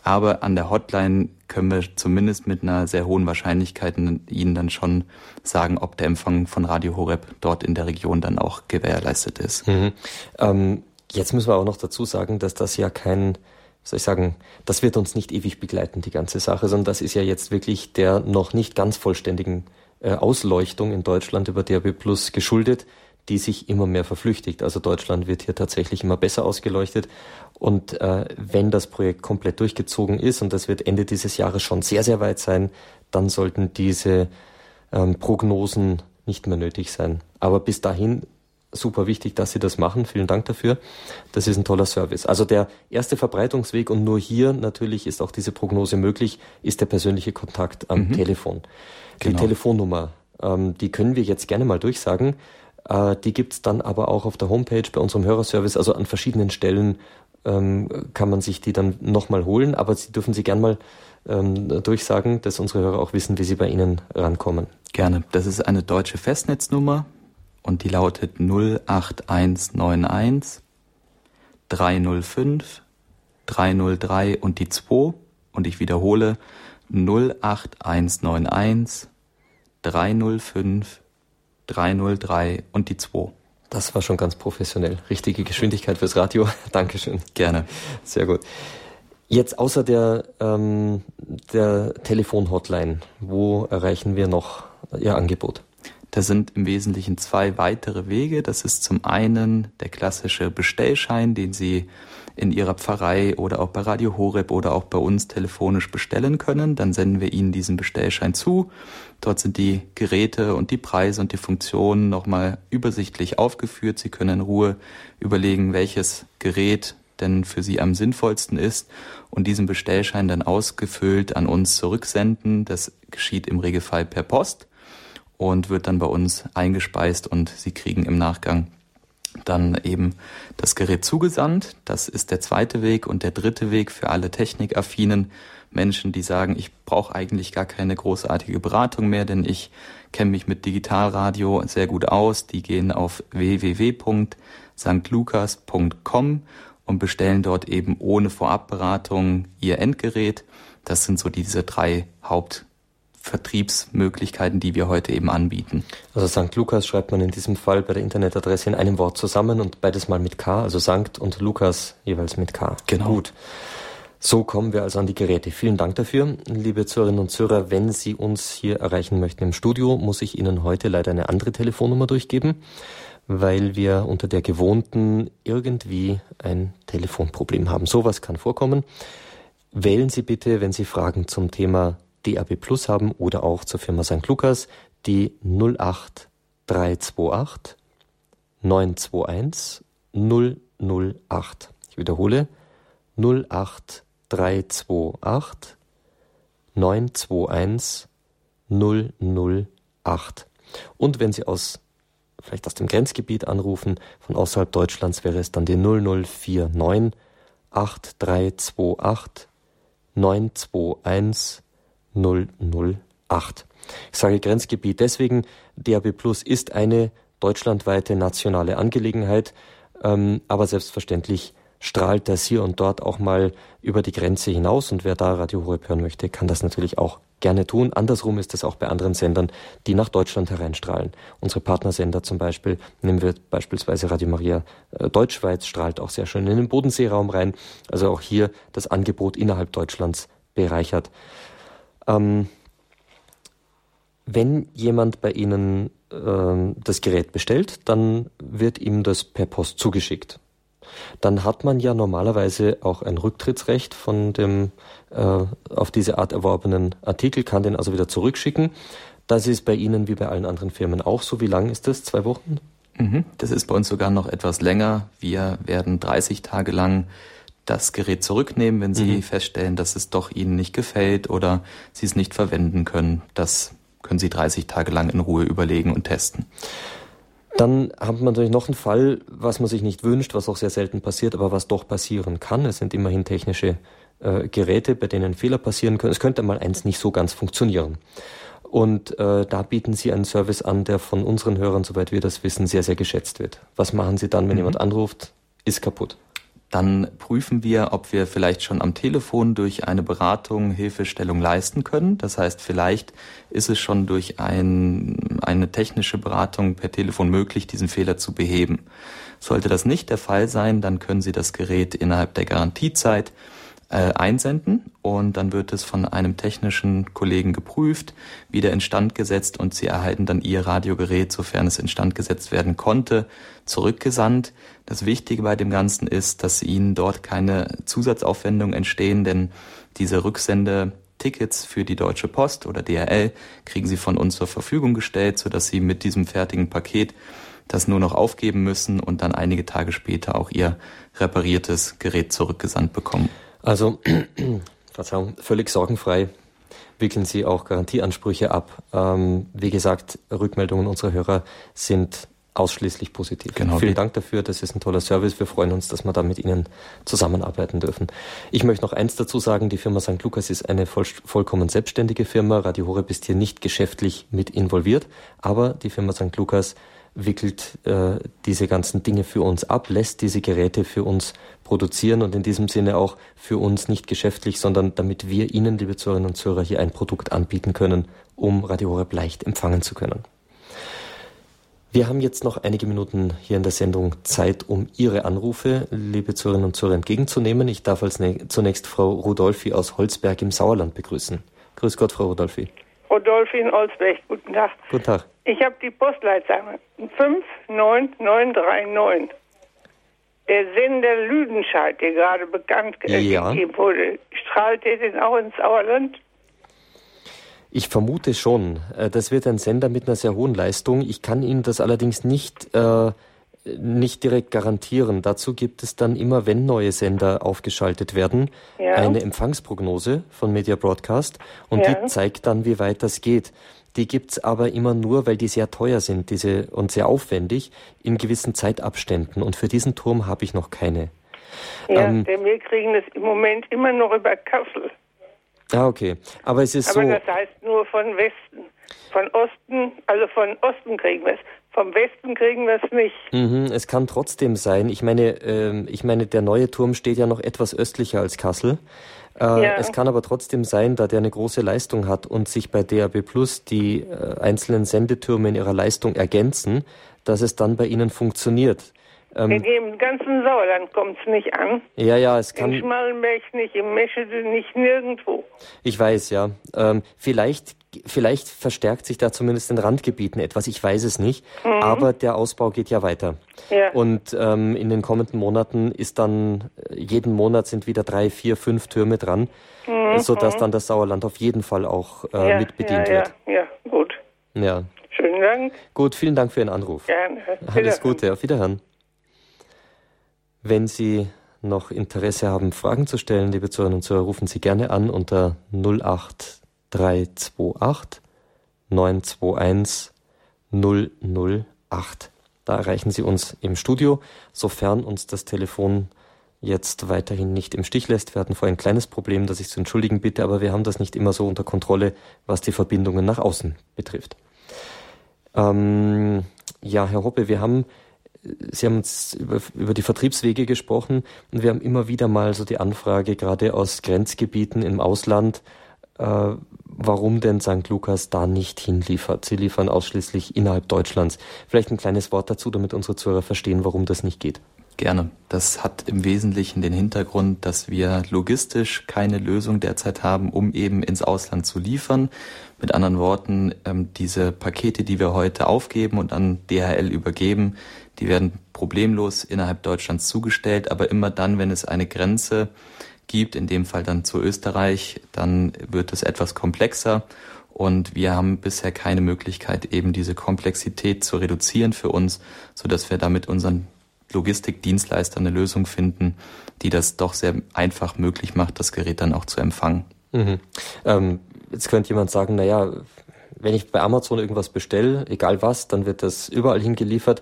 Aber an der Hotline können wir zumindest mit einer sehr hohen Wahrscheinlichkeit Ihnen dann schon sagen, ob der Empfang von Radio Horeb dort in der Region dann auch gewährleistet ist. Mhm. Ähm, jetzt müssen wir auch noch dazu sagen, dass das ja kein, soll ich sagen, das wird uns nicht ewig begleiten, die ganze Sache, sondern das ist ja jetzt wirklich der noch nicht ganz vollständigen äh, Ausleuchtung in Deutschland über DRB Plus geschuldet die sich immer mehr verflüchtigt. Also Deutschland wird hier tatsächlich immer besser ausgeleuchtet. Und äh, wenn das Projekt komplett durchgezogen ist, und das wird Ende dieses Jahres schon sehr, sehr weit sein, dann sollten diese ähm, Prognosen nicht mehr nötig sein. Aber bis dahin super wichtig, dass Sie das machen. Vielen Dank dafür. Das ist ein toller Service. Also der erste Verbreitungsweg und nur hier natürlich ist auch diese Prognose möglich, ist der persönliche Kontakt am mhm. Telefon. Die genau. Telefonnummer, ähm, die können wir jetzt gerne mal durchsagen. Äh, die gibt's dann aber auch auf der Homepage bei unserem Hörerservice, also an verschiedenen Stellen ähm, kann man sich die dann nochmal holen, aber Sie dürfen sie gern mal ähm, durchsagen, dass unsere Hörer auch wissen, wie sie bei Ihnen rankommen. Gerne. Das ist eine deutsche Festnetznummer und die lautet 08191 305 303 und die 2 und ich wiederhole 08191 305 303 und die 2. Das war schon ganz professionell. Richtige Geschwindigkeit fürs Radio. Dankeschön. Gerne. Sehr gut. Jetzt außer der, ähm, der Telefonhotline, wo erreichen wir noch Ihr Angebot? Da sind im Wesentlichen zwei weitere Wege. Das ist zum einen der klassische Bestellschein, den Sie in Ihrer Pfarrei oder auch bei Radio Horeb oder auch bei uns telefonisch bestellen können. Dann senden wir Ihnen diesen Bestellschein zu. Dort sind die Geräte und die Preise und die Funktionen nochmal übersichtlich aufgeführt. Sie können in Ruhe überlegen, welches Gerät denn für Sie am sinnvollsten ist und diesen Bestellschein dann ausgefüllt an uns zurücksenden. Das geschieht im Regelfall per Post und wird dann bei uns eingespeist und Sie kriegen im Nachgang dann eben das Gerät zugesandt. Das ist der zweite Weg. Und der dritte Weg für alle technikaffinen Menschen, die sagen, ich brauche eigentlich gar keine großartige Beratung mehr, denn ich kenne mich mit Digitalradio sehr gut aus. Die gehen auf www.stlukas.com und bestellen dort eben ohne Vorabberatung ihr Endgerät. Das sind so diese drei Haupt Vertriebsmöglichkeiten, die wir heute eben anbieten. Also St. Lukas schreibt man in diesem Fall bei der Internetadresse in einem Wort zusammen und beides mal mit K, also Sankt und Lukas jeweils mit K. Genau. Gut. So kommen wir also an die Geräte. Vielen Dank dafür, liebe Zuhörerinnen und Zuhörer. Wenn Sie uns hier erreichen möchten im Studio, muss ich Ihnen heute leider eine andere Telefonnummer durchgeben, weil wir unter der gewohnten irgendwie ein Telefonproblem haben. Sowas kann vorkommen. Wählen Sie bitte, wenn Sie Fragen zum Thema DAB Plus haben oder auch zur Firma St. Lukas die 08328 921 008. Ich wiederhole 08328 921 008. Und wenn Sie aus vielleicht aus dem Grenzgebiet anrufen, von außerhalb Deutschlands wäre es dann die 0049 8328 921 008. Ich sage Grenzgebiet deswegen, DAB Plus ist eine deutschlandweite nationale Angelegenheit, ähm, aber selbstverständlich strahlt das hier und dort auch mal über die Grenze hinaus und wer da Radio Horeb hören möchte, kann das natürlich auch gerne tun. Andersrum ist es auch bei anderen Sendern, die nach Deutschland hereinstrahlen. Unsere Partnersender zum Beispiel, nehmen wir beispielsweise Radio Maria äh, Deutschschweiz, strahlt auch sehr schön in den Bodenseeraum rein. Also auch hier das Angebot innerhalb Deutschlands bereichert. Ähm, wenn jemand bei Ihnen äh, das Gerät bestellt, dann wird ihm das per Post zugeschickt. Dann hat man ja normalerweise auch ein Rücktrittsrecht von dem äh, auf diese Art erworbenen Artikel, kann den also wieder zurückschicken. Das ist bei Ihnen wie bei allen anderen Firmen auch so. Wie lang ist das? Zwei Wochen? Mhm. Das ist bei uns sogar noch etwas länger. Wir werden 30 Tage lang das Gerät zurücknehmen, wenn Sie mhm. feststellen, dass es doch Ihnen nicht gefällt oder Sie es nicht verwenden können. Das können Sie 30 Tage lang in Ruhe überlegen und testen. Dann haben wir natürlich noch einen Fall, was man sich nicht wünscht, was auch sehr selten passiert, aber was doch passieren kann. Es sind immerhin technische äh, Geräte, bei denen Fehler passieren können. Es könnte mal eins nicht so ganz funktionieren. Und äh, da bieten Sie einen Service an, der von unseren Hörern, soweit wir das wissen, sehr, sehr geschätzt wird. Was machen Sie dann, wenn mhm. jemand anruft, ist kaputt? Dann prüfen wir, ob wir vielleicht schon am Telefon durch eine Beratung Hilfestellung leisten können. Das heißt, vielleicht ist es schon durch ein, eine technische Beratung per Telefon möglich, diesen Fehler zu beheben. Sollte das nicht der Fall sein, dann können Sie das Gerät innerhalb der Garantiezeit äh, einsenden und dann wird es von einem technischen Kollegen geprüft, wieder instand gesetzt und Sie erhalten dann Ihr Radiogerät, sofern es instand gesetzt werden konnte, zurückgesandt. Das Wichtige bei dem Ganzen ist, dass Ihnen dort keine Zusatzaufwendungen entstehen, denn diese Rücksende Tickets für die Deutsche Post oder DRL kriegen Sie von uns zur Verfügung gestellt, sodass Sie mit diesem fertigen Paket das nur noch aufgeben müssen und dann einige Tage später auch Ihr repariertes Gerät zurückgesandt bekommen. Also, Verzeihung, völlig sorgenfrei wickeln Sie auch Garantieansprüche ab. Ähm, wie gesagt, Rückmeldungen unserer Hörer sind ausschließlich positiv. Genau. Vielen Dank dafür, das ist ein toller Service. Wir freuen uns, dass wir da mit Ihnen zusammenarbeiten dürfen. Ich möchte noch eins dazu sagen, die Firma St. Lukas ist eine voll, vollkommen selbstständige Firma. Radio Horeb ist hier nicht geschäftlich mit involviert, aber die Firma St. Lukas wickelt äh, diese ganzen Dinge für uns ab, lässt diese Geräte für uns produzieren und in diesem Sinne auch für uns nicht geschäftlich, sondern damit wir Ihnen, liebe Zuhörerinnen und Zuhörer, hier ein Produkt anbieten können, um Radio Horeb leicht empfangen zu können. Wir haben jetzt noch einige Minuten hier in der Sendung Zeit, um Ihre Anrufe, liebe Zuhörerinnen und Zuhörer, entgegenzunehmen. Ich darf als zunächst Frau Rudolfi aus Holzberg im Sauerland begrüßen. Grüß Gott, Frau Rudolfi. Rudolfi in Holzberg, guten Tag. Guten Tag. Ich habe die Postleitzahl 59939. Der Sender Lüdenscheid, der gerade bekannt ja. gegeben wurde, strahlt der denn auch ins Sauerland? Ich vermute schon. Äh, das wird ein Sender mit einer sehr hohen Leistung. Ich kann Ihnen das allerdings nicht, äh, nicht direkt garantieren. Dazu gibt es dann immer, wenn neue Sender aufgeschaltet werden, ja. eine Empfangsprognose von Media Broadcast und ja. die zeigt dann, wie weit das geht. Die gibt's aber immer nur, weil die sehr teuer sind diese, und sehr aufwendig in gewissen Zeitabständen. Und für diesen Turm habe ich noch keine. Ja, ähm, denn wir kriegen das im Moment immer noch über Kassel. Ah, okay. Aber es ist aber so. Aber das heißt nur von Westen. Von Osten, also von Osten kriegen wir es. Vom Westen kriegen wir es nicht. Mhm, es kann trotzdem sein. Ich meine, äh, ich meine, der neue Turm steht ja noch etwas östlicher als Kassel. Äh, ja. Es kann aber trotzdem sein, da der eine große Leistung hat und sich bei DAB Plus die äh, einzelnen Sendetürme in ihrer Leistung ergänzen, dass es dann bei Ihnen funktioniert. Ähm, in dem ganzen Sauerland kommt es nicht an. Ja, ja, es kann. In Schmallenberg nicht, im Meschede nicht, nirgendwo. Ich weiß, ja. Ähm, vielleicht, vielleicht verstärkt sich da zumindest in Randgebieten etwas, ich weiß es nicht. Mhm. Aber der Ausbau geht ja weiter. Ja. Und ähm, in den kommenden Monaten ist dann, äh, jeden Monat sind wieder drei, vier, fünf Türme dran, mhm. sodass mhm. dann das Sauerland auf jeden Fall auch äh, ja, mit bedient ja, wird. Ja, ja, gut. Ja. Schönen Dank. Gut, vielen Dank für Ihren Anruf. Gerne. Alles Gute, auf Wiederhören. Wenn Sie noch Interesse haben, Fragen zu stellen, liebe Zuhörerinnen und Zuhörer, rufen Sie gerne an unter 08328 921 008. Da erreichen Sie uns im Studio, sofern uns das Telefon jetzt weiterhin nicht im Stich lässt. Wir hatten vorhin ein kleines Problem, das ich zu entschuldigen bitte, aber wir haben das nicht immer so unter Kontrolle, was die Verbindungen nach außen betrifft. Ähm, ja, Herr Hoppe, wir haben Sie haben uns über, über die Vertriebswege gesprochen und wir haben immer wieder mal so die Anfrage, gerade aus Grenzgebieten im Ausland, äh, warum denn St. Lukas da nicht hinliefert. Sie liefern ausschließlich innerhalb Deutschlands. Vielleicht ein kleines Wort dazu, damit unsere Zuhörer verstehen, warum das nicht geht. Gerne. Das hat im Wesentlichen den Hintergrund, dass wir logistisch keine Lösung derzeit haben, um eben ins Ausland zu liefern. Mit anderen Worten, ähm, diese Pakete, die wir heute aufgeben und an DHL übergeben, die werden problemlos innerhalb Deutschlands zugestellt, aber immer dann, wenn es eine Grenze gibt, in dem Fall dann zu Österreich, dann wird es etwas komplexer und wir haben bisher keine Möglichkeit, eben diese Komplexität zu reduzieren für uns, so dass wir damit unseren Logistikdienstleister eine Lösung finden, die das doch sehr einfach möglich macht, das Gerät dann auch zu empfangen. Mhm. Ähm, jetzt könnte jemand sagen, naja, wenn ich bei Amazon irgendwas bestelle, egal was, dann wird das überall hingeliefert.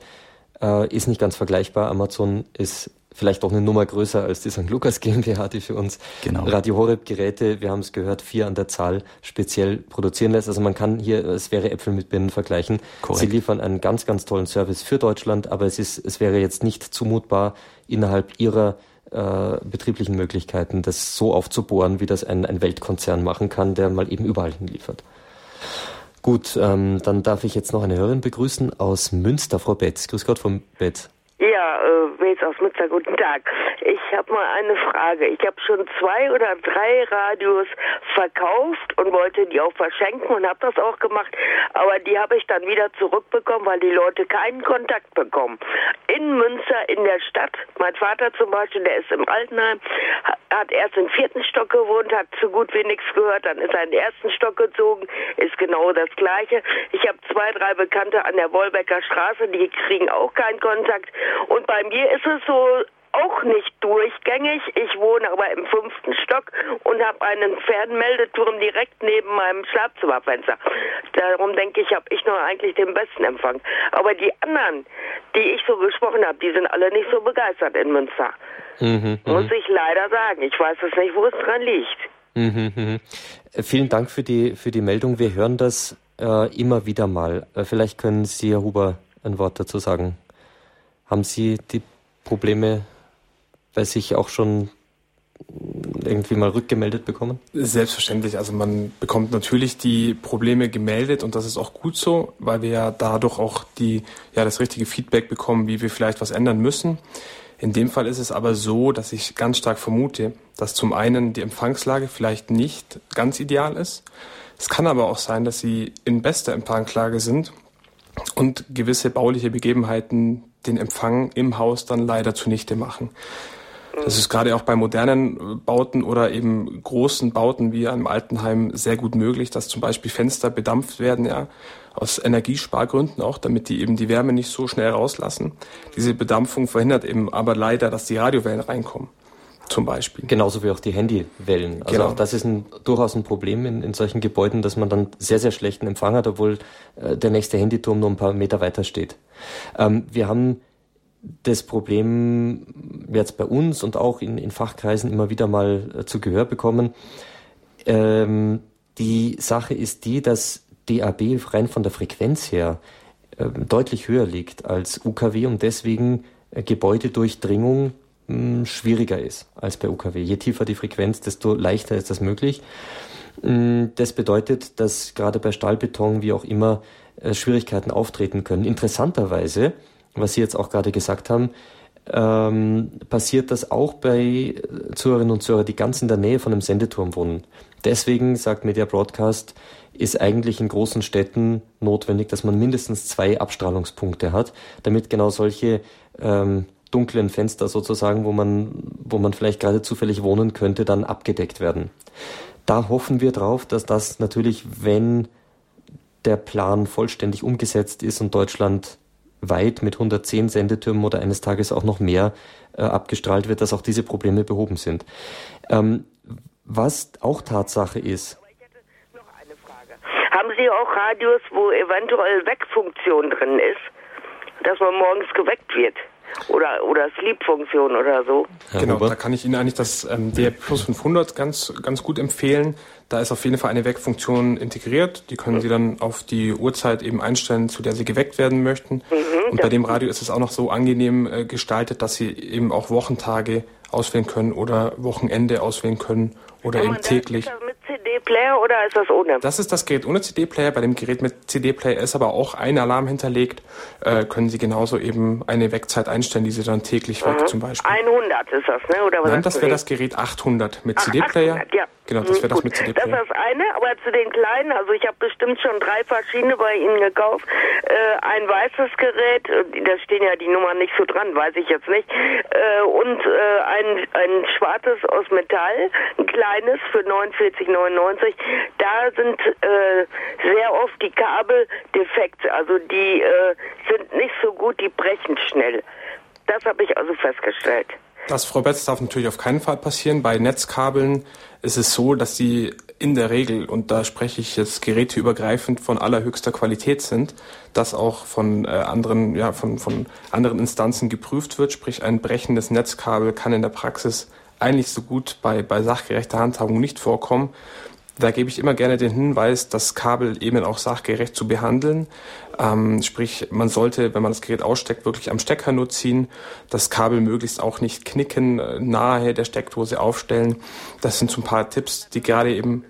Äh, ist nicht ganz vergleichbar. Amazon ist vielleicht auch eine Nummer größer als die St. Lukas GmbH, die für uns genau. Radio Horeb Geräte, wir haben es gehört, vier an der Zahl speziell produzieren lässt. Also man kann hier, es wäre Äpfel mit Birnen vergleichen. Korrekt. Sie liefern einen ganz, ganz tollen Service für Deutschland, aber es ist, es wäre jetzt nicht zumutbar, innerhalb ihrer äh, betrieblichen Möglichkeiten, das so aufzubohren, wie das ein, ein Weltkonzern machen kann, der mal eben überall hinliefert. Gut, ähm, dann darf ich jetzt noch eine Hörerin begrüßen aus Münster, Frau Betz. Grüß Gott, Frau Betz. Ja, äh, Wels aus Münster, guten Tag. Ich habe mal eine Frage. Ich habe schon zwei oder drei Radios verkauft und wollte die auch verschenken und habe das auch gemacht, aber die habe ich dann wieder zurückbekommen, weil die Leute keinen Kontakt bekommen. In Münster, in der Stadt, mein Vater zum Beispiel, der ist im Altenheim, hat erst im vierten Stock gewohnt, hat so gut wie nichts gehört, dann ist er in den ersten Stock gezogen, ist genau das Gleiche. Ich habe zwei, drei Bekannte an der Wolbecker Straße, die kriegen auch keinen Kontakt. Und bei mir ist es so, auch nicht durchgängig. Ich wohne aber im fünften Stock und habe einen Fernmeldeturm direkt neben meinem Schlafzimmerfenster. Darum denke ich, habe ich noch eigentlich den besten Empfang. Aber die anderen, die ich so gesprochen habe, die sind alle nicht so begeistert in Münster. Mhm, mhm. Muss ich leider sagen. Ich weiß es nicht, wo es dran liegt. Mhm, mhm. Vielen Dank für die, für die Meldung. Wir hören das äh, immer wieder mal. Äh, vielleicht können Sie, Herr Huber, ein Wort dazu sagen. Haben Sie die Probleme bei sich auch schon irgendwie mal rückgemeldet bekommen? Selbstverständlich. Also man bekommt natürlich die Probleme gemeldet und das ist auch gut so, weil wir ja dadurch auch die, ja, das richtige Feedback bekommen, wie wir vielleicht was ändern müssen. In dem Fall ist es aber so, dass ich ganz stark vermute, dass zum einen die Empfangslage vielleicht nicht ganz ideal ist. Es kann aber auch sein, dass sie in bester Empfangslage sind und gewisse bauliche Begebenheiten den Empfang im Haus dann leider zunichte machen. Das ist gerade auch bei modernen Bauten oder eben großen Bauten wie einem Altenheim sehr gut möglich, dass zum Beispiel Fenster bedampft werden, ja, aus Energiespargründen auch, damit die eben die Wärme nicht so schnell rauslassen. Diese Bedampfung verhindert eben aber leider, dass die Radiowellen reinkommen. Zum Beispiel. Genauso wie auch die Handywellen. Also genau. auch das ist ein, durchaus ein Problem in, in solchen Gebäuden, dass man dann sehr, sehr schlechten Empfang hat, obwohl äh, der nächste Handyturm nur ein paar Meter weiter steht. Ähm, wir haben das Problem jetzt bei uns und auch in, in Fachkreisen immer wieder mal äh, zu Gehör bekommen. Ähm, die Sache ist die, dass DAB rein von der Frequenz her äh, deutlich höher liegt als UKW und deswegen äh, Gebäudedurchdringung mh, hm, schwieriger ist als bei UKW. Je tiefer die Frequenz, desto leichter ist das möglich. Hm, das bedeutet, dass gerade bei Stahlbeton wie auch immer äh, Schwierigkeiten auftreten können. Interessanterweise was Sie jetzt auch gerade gesagt haben, ähm, passiert das auch bei Zuhörerinnen und Zuhörern, die ganz in der Nähe von einem Sendeturm wohnen. Deswegen, sagt Media Broadcast, ist eigentlich in großen Städten notwendig, dass man mindestens zwei Abstrahlungspunkte hat, damit genau solche ähm, dunklen Fenster sozusagen, wo man, wo man vielleicht gerade zufällig wohnen könnte, dann abgedeckt werden. Da hoffen wir drauf, dass das natürlich, wenn der Plan vollständig umgesetzt ist und Deutschland weit mit 110 Sendetürmen oder eines Tages auch noch mehr äh, abgestrahlt wird, dass auch diese Probleme behoben sind. Ähm, was auch Tatsache ist. Haben Sie auch Radios, wo eventuell Weckfunktion drin ist, dass man morgens geweckt wird? Oder, oder Sleep-Funktion oder so. genau, da kann ich Ihnen eigentlich das ähm, DR Plus 500 ganz, ganz gut empfehlen. Da ist auf jeden Fall eine Weckfunktion integriert. Die können Sie dann auf die Uhrzeit eben einstellen, zu der Sie geweckt werden möchten. Mhm, Und bei dem Radio ist es auch noch so angenehm äh, gestaltet, dass Sie eben auch Wochentage auswählen können oder Wochenende auswählen können oder eben täglich. CD-Player oder ist das ohne? Das ist das Gerät ohne CD-Player. Bei dem Gerät mit CD-Player ist aber auch ein Alarm hinterlegt. Äh, können Sie genauso eben eine Wegzeit einstellen, die Sie dann täglich mhm. zum Beispiel. 100 ist das, ne? Oder was Nein, das wäre das Gerät 800 mit CD-Player. Ja. Genau, das wäre das mit CD-Player. Das ist das eine, aber zu den kleinen, also ich habe bestimmt schon drei verschiedene bei Ihnen gekauft. Äh, ein weißes Gerät, äh, da stehen ja die Nummern nicht so dran, weiß ich jetzt nicht. Äh, und äh, ein, ein schwarzes aus Metall, ein kleines für 49,99. Da sind äh, sehr oft die Kabel defekt, also die äh, sind nicht so gut, die brechen schnell. Das habe festgestellt. Das, Frau Betz, darf natürlich auf keinen Fall passieren. Bei Netzkabeln ist es so, dass die in der Regel, und da spreche ich jetzt geräteübergreifend von allerhöchster Qualität sind, das auch von äh, anderen, ja, von, von anderen Instanzen geprüft wird. Sprich, ein brechendes Netzkabel kann in der Praxis eigentlich so gut bei, bei sachgerechter Handhabung nicht vorkommen. Da gebe ich immer gerne den Hinweis, das Kabel eben auch sachgerecht zu behandeln. Ähm, sprich, man sollte, wenn man das Gerät aussteckt, wirklich am Stecker nur ziehen. Das Kabel möglichst auch nicht knicken, äh, nahe der Steckdose aufstellen. Das sind so ein paar Tipps, die gerade eben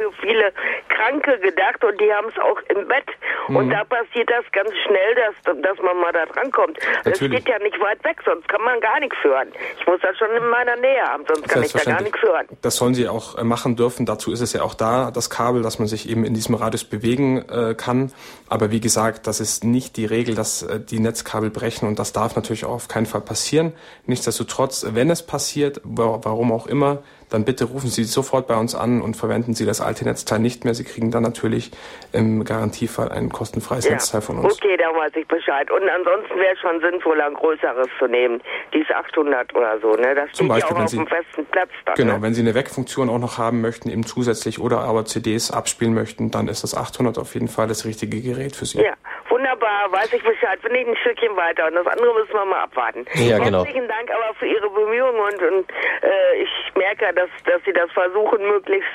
für viele Kranke gedacht und die haben es auch im Bett. Mhm. Und da passiert das ganz schnell, dass, dass man mal da drankommt. Das steht ja nicht weit weg, sonst kann man gar nichts hören. Ich muss das schon in meiner Nähe haben, sonst kann ich da gar nichts hören. Das sollen sie auch äh, machen dürfen. Dazu ist es ja auch da, das Kabel, dass man sich eben in diesem Radius bewegen äh, kann. Aber wie gesagt, das ist nicht die Regel, dass äh, die Netzkabel brechen und das darf natürlich auch auf keinen Fall passieren. Nichtsdestotrotz, wenn es passiert, warum auch immer, dann bitte rufen Sie sofort bei uns an und verwenden Sie das alte Netzteil nicht mehr. Sie kriegen dann natürlich im Garantiefall ein kostenfreies ja. Netzteil von uns. Okay, da weiß ich Bescheid. Und ansonsten wäre es schon sinnvoller, ein größeres zu nehmen. Dies 800 oder so, ne? Das Zum Beispiel, auch auf Sie, dem festen Platz dann. Genau, ne? wenn Sie eine Wegfunktion auch noch haben möchten, eben zusätzlich oder aber CDs abspielen möchten, dann ist das 800 auf jeden Fall das richtige Gerät für Sie. Ja, wunderbar, weiß ich Bescheid. Wir nehmen ein Stückchen weiter und das andere müssen wir mal abwarten. Ja, genau. Herzlichen Dank aber für Ihre Bemühungen und, und äh, ich merke, dass, dass Sie das versuchen, möglichst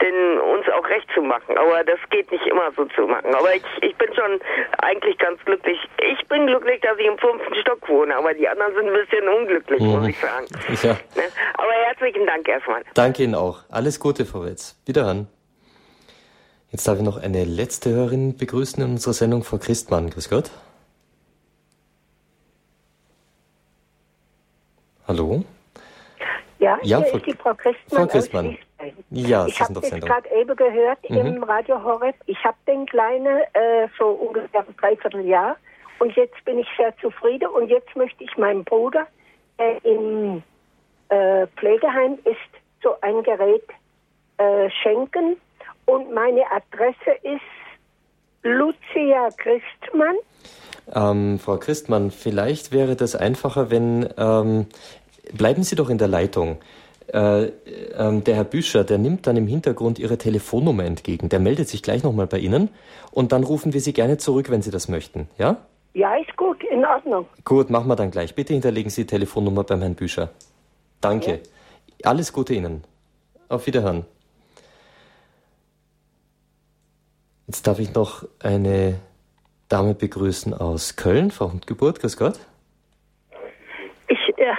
denn uns auch recht zu machen. Aber das geht nicht immer so zu machen. Aber ich, ich bin schon eigentlich ganz glücklich. Ich bin glücklich, dass ich im fünften Stock wohne, aber die anderen sind ein bisschen unglücklich, mhm. muss ich sagen. Ja. Ne? Aber herzlichen Dank erstmal. Danke Ihnen auch. Alles Gute, Frau Wetz. Wiederhören. Jetzt darf ich noch eine letzte Hörerin begrüßen in unserer Sendung, Frau Christmann. Grüß Gott. Hallo? Ja, ja hier Frau, ist die Frau Christmann. Frau Christmann. Ja, ich habe das gerade eben gehört mhm. im Radio Horeb. Ich habe den Kleinen äh, so ungefähr ein Dreivierteljahr und jetzt bin ich sehr zufrieden und jetzt möchte ich meinem Bruder äh, im äh, Pflegeheim ist so ein Gerät äh, schenken und meine Adresse ist Lucia Christmann. Ähm, Frau Christmann, vielleicht wäre das einfacher, wenn ähm, bleiben Sie doch in der Leitung. Äh, äh, der Herr Büscher, der nimmt dann im Hintergrund Ihre Telefonnummer entgegen. Der meldet sich gleich nochmal bei Ihnen und dann rufen wir Sie gerne zurück, wenn Sie das möchten. Ja? Ja, ist gut, in Ordnung. Gut, machen wir dann gleich. Bitte hinterlegen Sie die Telefonnummer beim Herrn Büscher. Danke. Ja. Alles Gute Ihnen. Auf Wiederhören. Jetzt darf ich noch eine Dame begrüßen aus Köln, Frau Hundgeburt. Grüß Gott. Ich, äh,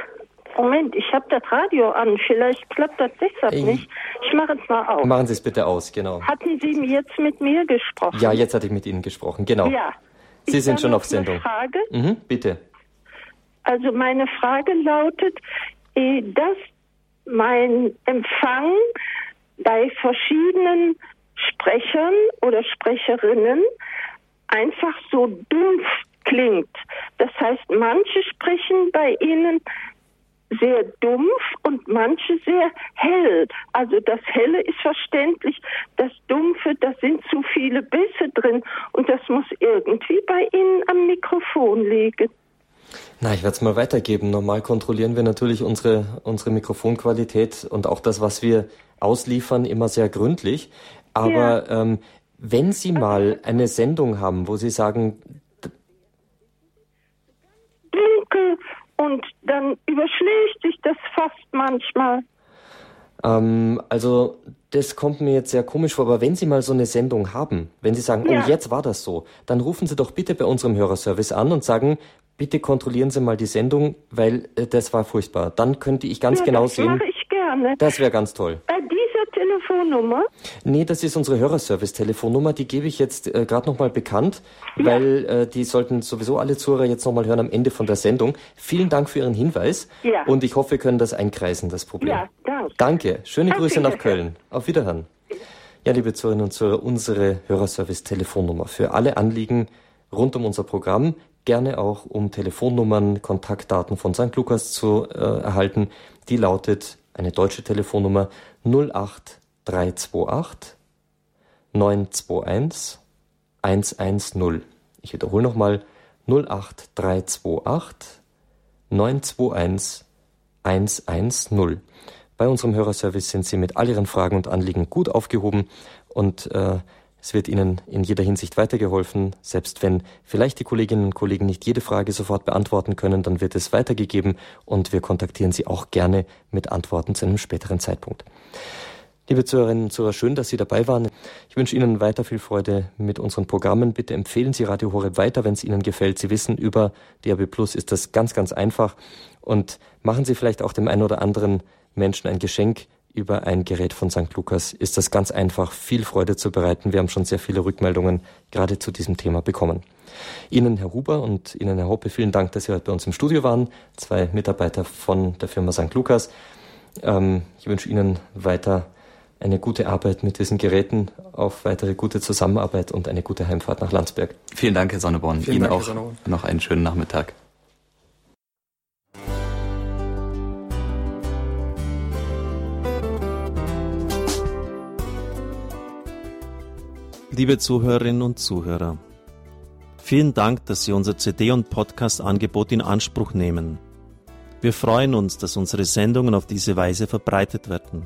Moment, ich habe das Radio an. Vielleicht klappt das deshalb ich, nicht. Ich mache es mal aus. Machen Sie es bitte aus, genau. Hatten Sie jetzt mit mir gesprochen? Ja, jetzt hatte ich mit Ihnen gesprochen, genau. Ja. Sie ich sind schon auf Sendung. Eine Frage? Mhm, bitte. Also meine Frage lautet, eh, dass mein Empfang bei verschiedenen Sprechern oder Sprecherinnen einfach so dumpf klingt. Das heißt, manche sprechen bei Ihnen sehr dumpf und manche sehr hell. Also das Helle ist verständlich, das Dumpfe, da sind zu viele Bisse drin und das muss irgendwie bei Ihnen am Mikrofon liegen. Na, ich werde es mal weitergeben. Normal kontrollieren wir natürlich unsere, unsere Mikrofonqualität und auch das, was wir ausliefern, immer sehr gründlich. Aber ja. ähm, wenn Sie mal eine Sendung haben, wo Sie sagen, dunkel und dann überschlägt sich das fast manchmal. Ähm, also das kommt mir jetzt sehr komisch vor, aber wenn Sie mal so eine Sendung haben, wenn Sie sagen, oh, ja. oh, jetzt war das so, dann rufen Sie doch bitte bei unserem Hörerservice an und sagen, bitte kontrollieren Sie mal die Sendung, weil äh, das war furchtbar. Dann könnte ich ganz ja, genau das sehen. Mache ich gerne. Das wäre ganz toll. Dieser Telefonnummer? Nee, das ist unsere Hörerservice-Telefonnummer. Die gebe ich jetzt äh, gerade nochmal bekannt, ja. weil äh, die sollten sowieso alle Zuhörer jetzt nochmal hören am Ende von der Sendung. Vielen Dank für Ihren Hinweis. Ja. Und ich hoffe, wir können das einkreisen, das Problem. Ja, danke. Danke. Schöne Grüße nach Köln. Auf Wiederhören. Ja, liebe Zuhörerinnen und Zuhörer, unsere Hörerservice-Telefonnummer für alle Anliegen rund um unser Programm gerne auch um Telefonnummern, Kontaktdaten von St. Lukas zu äh, erhalten. Die lautet eine deutsche Telefonnummer 08328 921 110. Ich wiederhole nochmal 08328 921 110. Bei unserem Hörerservice sind Sie mit all Ihren Fragen und Anliegen gut aufgehoben und äh, es wird Ihnen in jeder Hinsicht weitergeholfen. Selbst wenn vielleicht die Kolleginnen und Kollegen nicht jede Frage sofort beantworten können, dann wird es weitergegeben und wir kontaktieren Sie auch gerne mit Antworten zu einem späteren Zeitpunkt. Liebe Zuhörerinnen und Zuhörer, schön, dass Sie dabei waren. Ich wünsche Ihnen weiter viel Freude mit unseren Programmen. Bitte empfehlen Sie Radio Horeb weiter, wenn es Ihnen gefällt. Sie wissen, über DAB Plus ist das ganz, ganz einfach. Und machen Sie vielleicht auch dem einen oder anderen Menschen ein Geschenk über ein Gerät von St. Lukas. Ist das ganz einfach, viel Freude zu bereiten. Wir haben schon sehr viele Rückmeldungen gerade zu diesem Thema bekommen. Ihnen, Herr Huber, und Ihnen, Herr Hoppe, vielen Dank, dass Sie heute bei uns im Studio waren. Zwei Mitarbeiter von der Firma St. Lukas. Ähm, ich wünsche Ihnen weiter eine gute Arbeit mit diesen Geräten, auf weitere gute Zusammenarbeit und eine gute Heimfahrt nach Landsberg. Vielen Dank, Herr Sonneborn. Vielen Ihnen Dank, auch Sonneborn. noch einen schönen Nachmittag. Liebe Zuhörerinnen und Zuhörer, vielen Dank, dass Sie unser CD- und Podcast-Angebot in Anspruch nehmen. Wir freuen uns, dass unsere Sendungen auf diese Weise verbreitet werden.